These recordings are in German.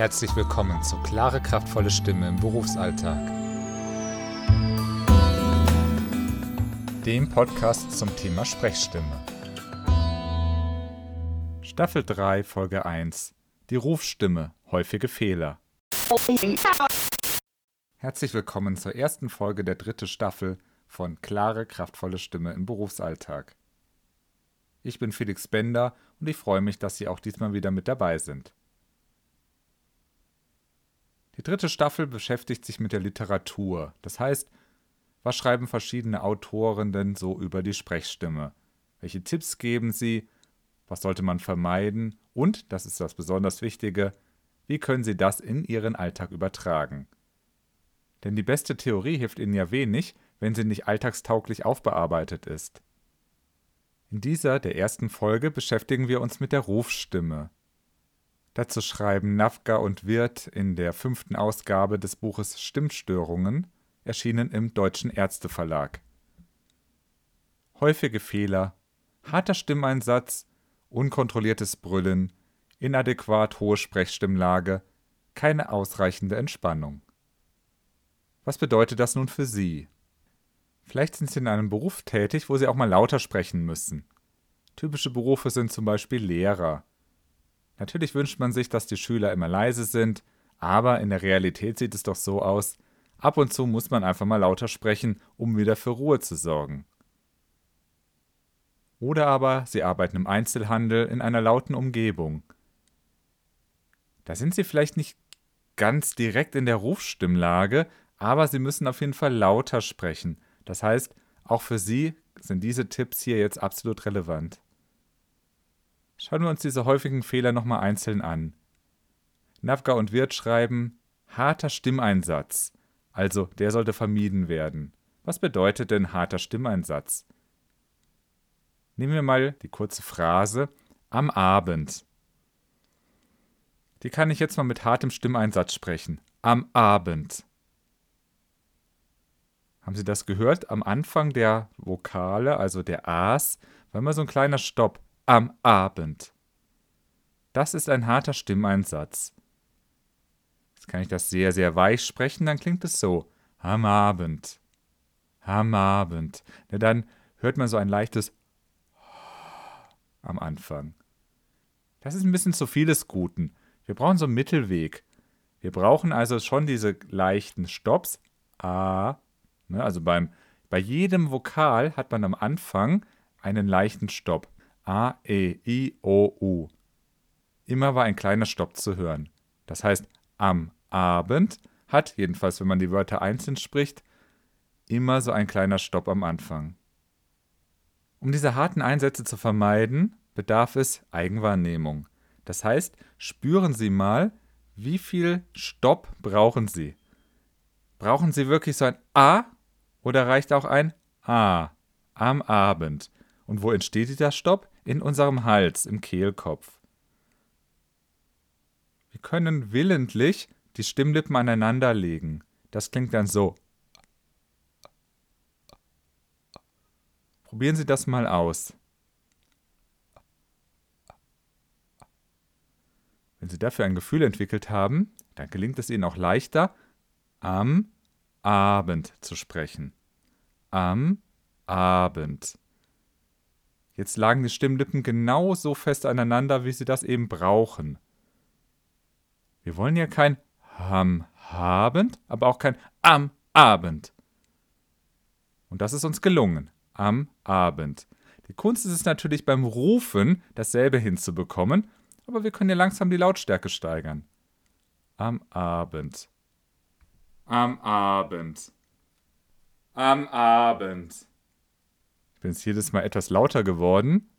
Herzlich willkommen zu Klare, kraftvolle Stimme im Berufsalltag. Dem Podcast zum Thema Sprechstimme. Staffel 3, Folge 1. Die Rufstimme. Häufige Fehler. Herzlich willkommen zur ersten Folge der dritten Staffel von Klare, kraftvolle Stimme im Berufsalltag. Ich bin Felix Bender und ich freue mich, dass Sie auch diesmal wieder mit dabei sind. Die dritte Staffel beschäftigt sich mit der Literatur. Das heißt, was schreiben verschiedene Autoren denn so über die Sprechstimme? Welche Tipps geben sie? Was sollte man vermeiden? Und, das ist das besonders Wichtige, wie können sie das in ihren Alltag übertragen? Denn die beste Theorie hilft ihnen ja wenig, wenn sie nicht alltagstauglich aufbearbeitet ist. In dieser, der ersten Folge, beschäftigen wir uns mit der Rufstimme. Dazu schreiben Nafka und Wirth in der fünften Ausgabe des Buches Stimmstörungen, erschienen im Deutschen Ärzteverlag. Häufige Fehler, harter Stimmeinsatz, unkontrolliertes Brüllen, inadäquat hohe Sprechstimmlage, keine ausreichende Entspannung. Was bedeutet das nun für Sie? Vielleicht sind Sie in einem Beruf tätig, wo Sie auch mal lauter sprechen müssen. Typische Berufe sind zum Beispiel Lehrer. Natürlich wünscht man sich, dass die Schüler immer leise sind, aber in der Realität sieht es doch so aus, ab und zu muss man einfach mal lauter sprechen, um wieder für Ruhe zu sorgen. Oder aber Sie arbeiten im Einzelhandel in einer lauten Umgebung. Da sind Sie vielleicht nicht ganz direkt in der Rufstimmlage, aber Sie müssen auf jeden Fall lauter sprechen, das heißt, auch für Sie sind diese Tipps hier jetzt absolut relevant. Schauen wir uns diese häufigen Fehler nochmal einzeln an. Navga und Wirt schreiben, harter Stimmeinsatz, also der sollte vermieden werden. Was bedeutet denn harter Stimmeinsatz? Nehmen wir mal die kurze Phrase am Abend. Die kann ich jetzt mal mit hartem Stimmeinsatz sprechen. Am Abend. Haben Sie das gehört? Am Anfang der Vokale, also der A's, war immer so ein kleiner Stopp. Am Abend. Das ist ein harter Stimmeinsatz. Jetzt kann ich das sehr, sehr weich sprechen, dann klingt es so. Am Abend. Am Abend. Na, dann hört man so ein leichtes am Anfang. Das ist ein bisschen zu viel des Guten. Wir brauchen so einen Mittelweg. Wir brauchen also schon diese leichten Stops. A, Ne? Also beim, bei jedem Vokal hat man am Anfang einen leichten Stopp. A, E, I, O, U. Immer war ein kleiner Stopp zu hören. Das heißt, am Abend hat, jedenfalls wenn man die Wörter einzeln spricht, immer so ein kleiner Stopp am Anfang. Um diese harten Einsätze zu vermeiden, bedarf es Eigenwahrnehmung. Das heißt, spüren Sie mal, wie viel Stopp brauchen Sie. Brauchen Sie wirklich so ein A oder reicht auch ein A am Abend? Und wo entsteht dieser Stopp? In unserem Hals, im Kehlkopf. Wir können willentlich die Stimmlippen aneinander legen. Das klingt dann so. Probieren Sie das mal aus. Wenn Sie dafür ein Gefühl entwickelt haben, dann gelingt es Ihnen auch leichter, am Abend zu sprechen. Am Abend. Jetzt lagen die Stimmlippen genau so fest aneinander, wie sie das eben brauchen. Wir wollen ja kein am Abend, aber auch kein am Abend. Und das ist uns gelungen. Am Abend. Die Kunst ist es natürlich beim Rufen, dasselbe hinzubekommen, aber wir können ja langsam die Lautstärke steigern. Am Abend am Abend. Am Abend. Ich bin jetzt jedes Mal etwas lauter geworden,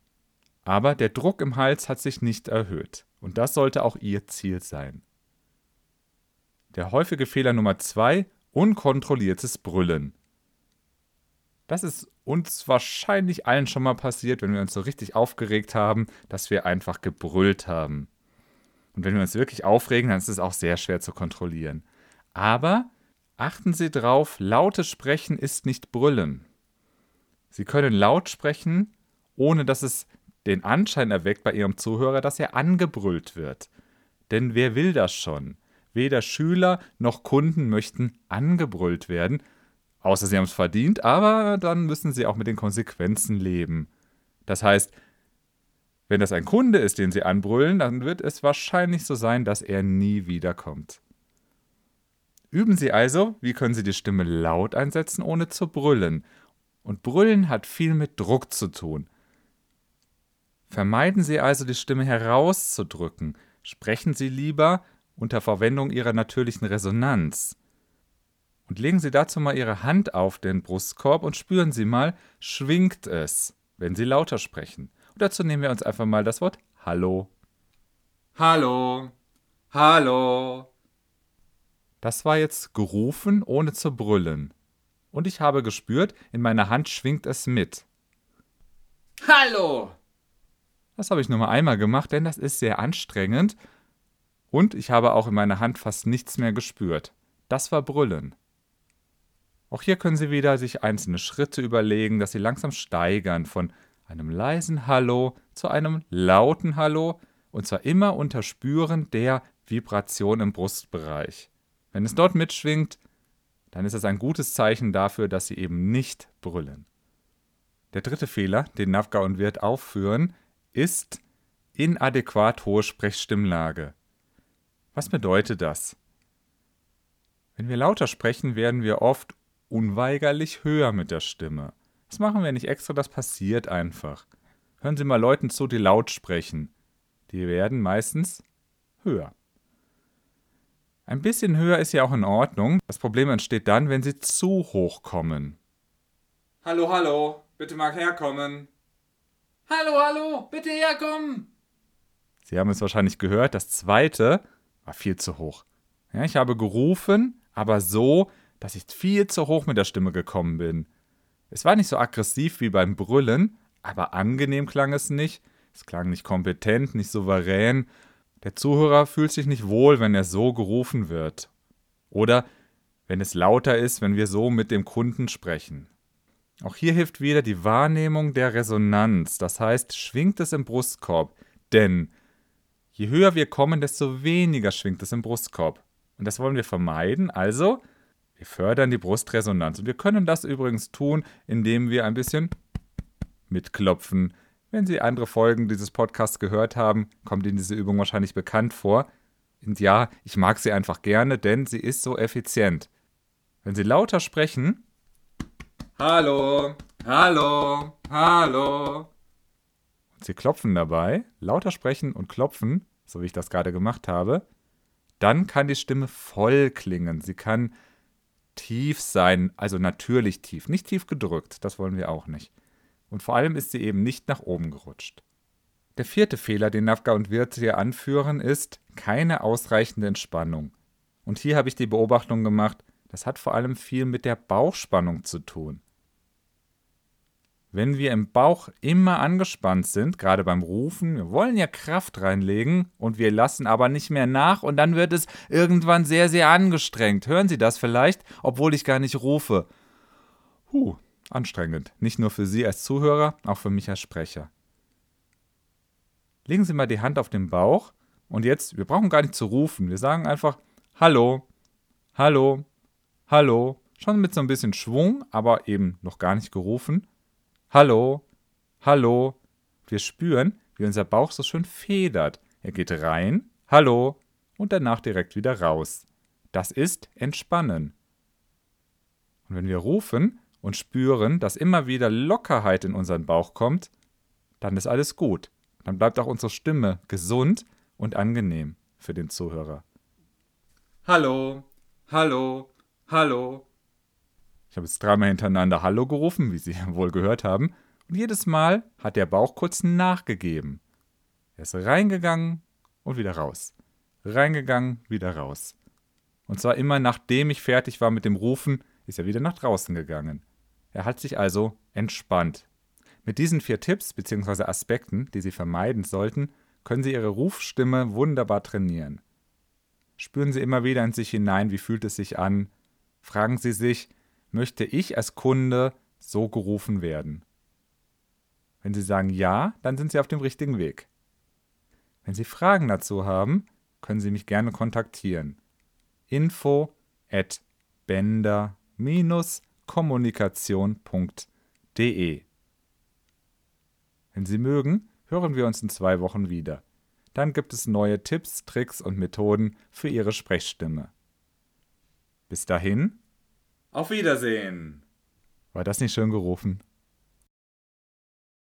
aber der Druck im Hals hat sich nicht erhöht. Und das sollte auch Ihr Ziel sein. Der häufige Fehler Nummer zwei, unkontrolliertes Brüllen. Das ist uns wahrscheinlich allen schon mal passiert, wenn wir uns so richtig aufgeregt haben, dass wir einfach gebrüllt haben. Und wenn wir uns wirklich aufregen, dann ist es auch sehr schwer zu kontrollieren. Aber Achten Sie drauf, lautes Sprechen ist nicht Brüllen. Sie können laut sprechen, ohne dass es den Anschein erweckt bei Ihrem Zuhörer, dass er angebrüllt wird. Denn wer will das schon? Weder Schüler noch Kunden möchten angebrüllt werden, außer sie haben es verdient, aber dann müssen sie auch mit den Konsequenzen leben. Das heißt, wenn das ein Kunde ist, den sie anbrüllen, dann wird es wahrscheinlich so sein, dass er nie wiederkommt. Üben Sie also, wie können Sie die Stimme laut einsetzen, ohne zu brüllen. Und brüllen hat viel mit Druck zu tun. Vermeiden Sie also, die Stimme herauszudrücken. Sprechen Sie lieber unter Verwendung Ihrer natürlichen Resonanz. Und legen Sie dazu mal Ihre Hand auf den Brustkorb und spüren Sie mal, schwingt es, wenn Sie lauter sprechen. Und dazu nehmen wir uns einfach mal das Wort Hallo. Hallo. Hallo. Das war jetzt gerufen, ohne zu brüllen. Und ich habe gespürt, in meiner Hand schwingt es mit. Hallo! Das habe ich nur mal einmal gemacht, denn das ist sehr anstrengend. Und ich habe auch in meiner Hand fast nichts mehr gespürt. Das war Brüllen. Auch hier können Sie wieder sich einzelne Schritte überlegen, dass Sie langsam steigern von einem leisen Hallo zu einem lauten Hallo und zwar immer unter Spüren der Vibration im Brustbereich. Wenn es dort mitschwingt, dann ist es ein gutes Zeichen dafür, dass sie eben nicht brüllen. Der dritte Fehler, den Navga und Wirt aufführen, ist inadäquat hohe Sprechstimmlage. Was bedeutet das? Wenn wir lauter sprechen, werden wir oft unweigerlich höher mit der Stimme. Das machen wir nicht extra, das passiert einfach. Hören Sie mal Leuten zu, die laut sprechen. Die werden meistens höher. Ein bisschen höher ist ja auch in Ordnung. Das Problem entsteht dann, wenn sie zu hoch kommen. Hallo, hallo, bitte mag herkommen. Hallo, hallo, bitte herkommen. Sie haben es wahrscheinlich gehört, das zweite war viel zu hoch. Ja, ich habe gerufen, aber so, dass ich viel zu hoch mit der Stimme gekommen bin. Es war nicht so aggressiv wie beim Brüllen, aber angenehm klang es nicht. Es klang nicht kompetent, nicht souverän der Zuhörer fühlt sich nicht wohl, wenn er so gerufen wird. Oder wenn es lauter ist, wenn wir so mit dem Kunden sprechen. Auch hier hilft wieder die Wahrnehmung der Resonanz, das heißt, schwingt es im Brustkorb, denn je höher wir kommen, desto weniger schwingt es im Brustkorb. Und das wollen wir vermeiden, also wir fördern die Brustresonanz. Und wir können das übrigens tun, indem wir ein bisschen mitklopfen, wenn Sie andere Folgen dieses Podcasts gehört haben, kommt Ihnen diese Übung wahrscheinlich bekannt vor. Und ja, ich mag sie einfach gerne, denn sie ist so effizient. Wenn Sie lauter sprechen, Hallo, hallo, hallo. Und Sie klopfen dabei, lauter sprechen und klopfen, so wie ich das gerade gemacht habe, dann kann die Stimme voll klingen. Sie kann tief sein, also natürlich tief, nicht tief gedrückt, das wollen wir auch nicht und vor allem ist sie eben nicht nach oben gerutscht. Der vierte Fehler, den Nafka und Wirth hier anführen, ist keine ausreichende Entspannung. Und hier habe ich die Beobachtung gemacht, das hat vor allem viel mit der Bauchspannung zu tun. Wenn wir im Bauch immer angespannt sind, gerade beim Rufen, wir wollen ja Kraft reinlegen und wir lassen aber nicht mehr nach und dann wird es irgendwann sehr, sehr angestrengt. Hören Sie das vielleicht, obwohl ich gar nicht rufe? Huh, anstrengend. Nicht nur für Sie als Zuhörer, auch für mich als Sprecher. Legen Sie mal die Hand auf den Bauch und jetzt, wir brauchen gar nicht zu rufen. Wir sagen einfach Hallo, Hallo, Hallo. Schon mit so ein bisschen Schwung, aber eben noch gar nicht gerufen. Hallo, Hallo. Wir spüren, wie unser Bauch so schön federt. Er geht rein, Hallo, und danach direkt wieder raus. Das ist Entspannen. Und wenn wir rufen, und spüren, dass immer wieder Lockerheit in unseren Bauch kommt, dann ist alles gut. Dann bleibt auch unsere Stimme gesund und angenehm für den Zuhörer. Hallo, hallo, hallo. Ich habe jetzt dreimal hintereinander Hallo gerufen, wie Sie wohl gehört haben, und jedes Mal hat der Bauch kurz nachgegeben. Er ist reingegangen und wieder raus. Reingegangen, wieder raus. Und zwar immer nachdem ich fertig war mit dem Rufen, ist er wieder nach draußen gegangen. Er hat sich also entspannt. Mit diesen vier Tipps bzw. Aspekten, die Sie vermeiden sollten, können Sie Ihre Rufstimme wunderbar trainieren. Spüren Sie immer wieder in sich hinein, wie fühlt es sich an. Fragen Sie sich, möchte ich als Kunde so gerufen werden? Wenn Sie sagen ja, dann sind Sie auf dem richtigen Weg. Wenn Sie Fragen dazu haben, können Sie mich gerne kontaktieren. Info at bender-kommunikation.de Wenn Sie mögen, hören wir uns in zwei Wochen wieder. Dann gibt es neue Tipps, Tricks und Methoden für Ihre Sprechstimme. Bis dahin, auf Wiedersehen! War das nicht schön gerufen?